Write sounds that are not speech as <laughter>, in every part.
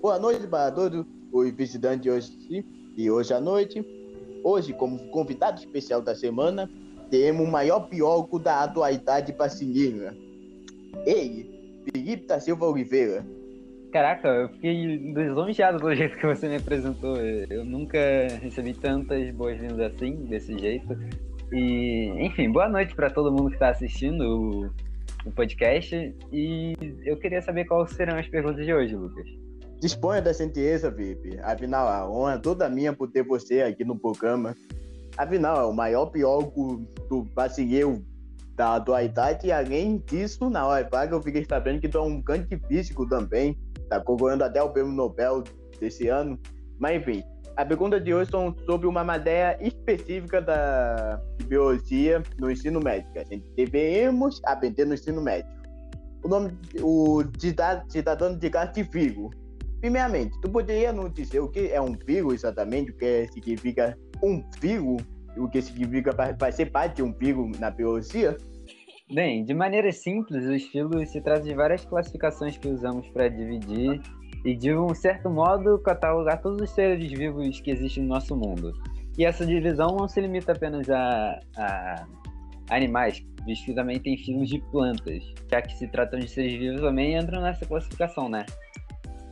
Boa noite para todos os visitantes de hoje, de hoje à noite. Hoje, como convidado especial da semana, temos o maior biólogo da atualidade brasileira. Ele, Felipe da Silva Oliveira. Caraca, eu fiquei lisonjeado do jeito que você me apresentou. Eu nunca recebi tantas boas-vindas assim, desse jeito. E, enfim, boa noite para todo mundo que está assistindo o, o podcast. E eu queria saber quais serão as perguntas de hoje, Lucas. Disponha da gentileza, VIP. Afinal, a honra é toda minha por ter você aqui no programa. Afinal, é o maior biólogo do brasileiro da atualidade. E além disso, na hora vaga, eu fiquei sabendo que tu é um grande físico também. Tá concorrendo até o prêmio Nobel desse ano. Mas enfim, a pergunta de hoje são sobre uma matéria específica da biologia no ensino médio. A gente devemos aprender no ensino médio. O nome, o cidadão de Castifigo. Primeiramente, tu poderia nos dizer o que é um figo exatamente, o que significa um figo, o que significa vai ser parte de um figo na biologia? Bem, de maneira simples, os filos se tratam de várias classificações que usamos para dividir e, de um certo modo, catalogar todos os seres vivos que existem no nosso mundo. E essa divisão não se limita apenas a, a animais, visto que também tem filos de plantas, já que se tratam de seres vivos também entram nessa classificação, né?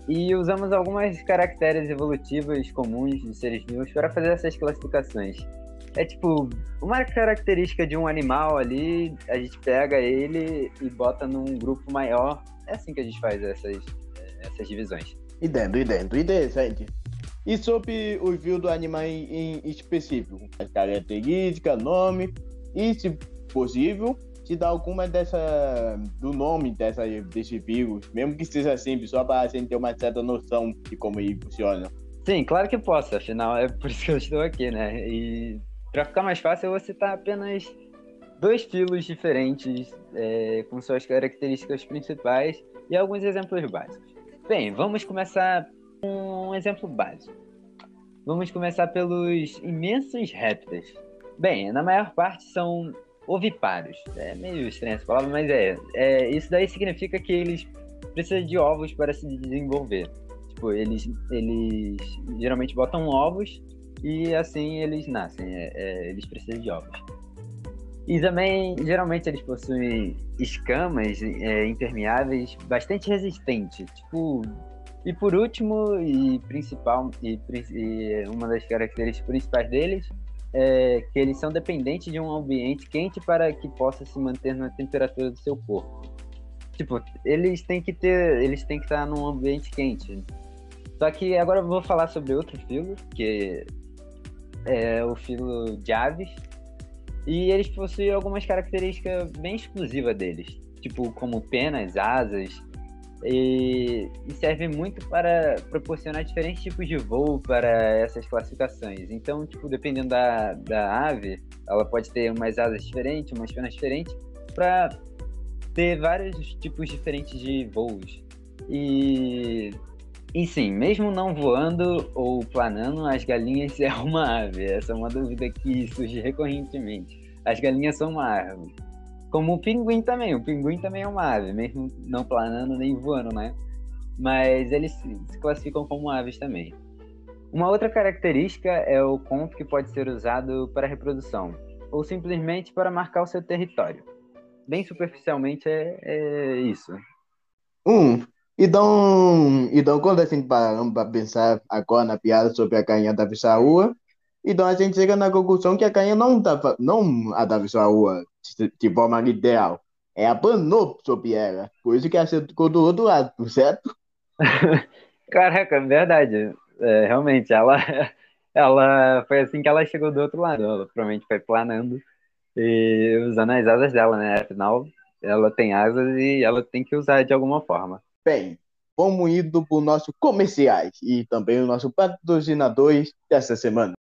E usamos algumas caracteres evolutivas comuns de seres vivos para fazer essas classificações. É tipo, uma característica de um animal ali, a gente pega ele e bota num grupo maior. É assim que a gente faz essas, essas divisões. E dentro, e dentro, interessante. E sobre o view do animal em específico? As características, nome e, se possível, te dar alguma dessa do nome dessa desse vírus, mesmo que seja simples, só para a gente ter uma certa noção de como ele funciona. Sim, claro que posso, afinal é por isso que eu estou aqui, né? E para ficar mais fácil, eu vou citar apenas dois filos diferentes, é, com suas características principais e alguns exemplos básicos. Bem, vamos começar com um exemplo básico. Vamos começar pelos imensos répteis. Bem, na maior parte são oviparos. É meio estranha essa palavra, mas é, é. Isso daí significa que eles precisam de ovos para se desenvolver. Tipo, eles, eles geralmente botam ovos e assim eles nascem. É, é, eles precisam de ovos. E também, geralmente, eles possuem escamas é, impermeáveis bastante resistentes. Tipo, e por último, e principal, e, e uma das características principais deles é, que eles são dependentes de um ambiente quente para que possa se manter na temperatura do seu corpo. Tipo, eles têm que ter, eles têm que estar num ambiente quente. Só que agora eu vou falar sobre outro filo, que é o filo de aves, e eles possuem algumas características bem exclusivas deles, tipo como penas, asas, e, e, serve muito para proporcionar diferentes tipos de voo para essas classificações. Então, tipo, dependendo da, da ave, ela pode ter umas asas diferentes, umas penas diferentes, para ter vários tipos diferentes de voos. E, e sim, mesmo não voando ou planando, as galinhas <laughs> é uma ave. Essa é uma dúvida que surge recorrentemente. As galinhas são uma ave. Como o pinguim também. O pinguim também é uma ave, mesmo não planando nem voando, né? Mas eles se classificam como aves também. Uma outra característica é o conto que pode ser usado para reprodução, ou simplesmente para marcar o seu território. Bem superficialmente é, é isso. Um, então, então quando a gente paramos para pensar agora na piada sobre a canha da rua, então a gente chega na conclusão que a canha não, tava, não rua de forma ideal. É abanou sobre ela. Por isso que ela ficou do outro lado, certo? <laughs> Caraca, verdade. É, realmente, ela, <laughs> ela foi assim que ela chegou do outro lado. Ela provavelmente foi planando e usando as asas dela, né? Afinal, ela tem asas e ela tem que usar de alguma forma. Bem, vamos indo para o nosso comerciais e também o nosso patrocinadores dessa semana.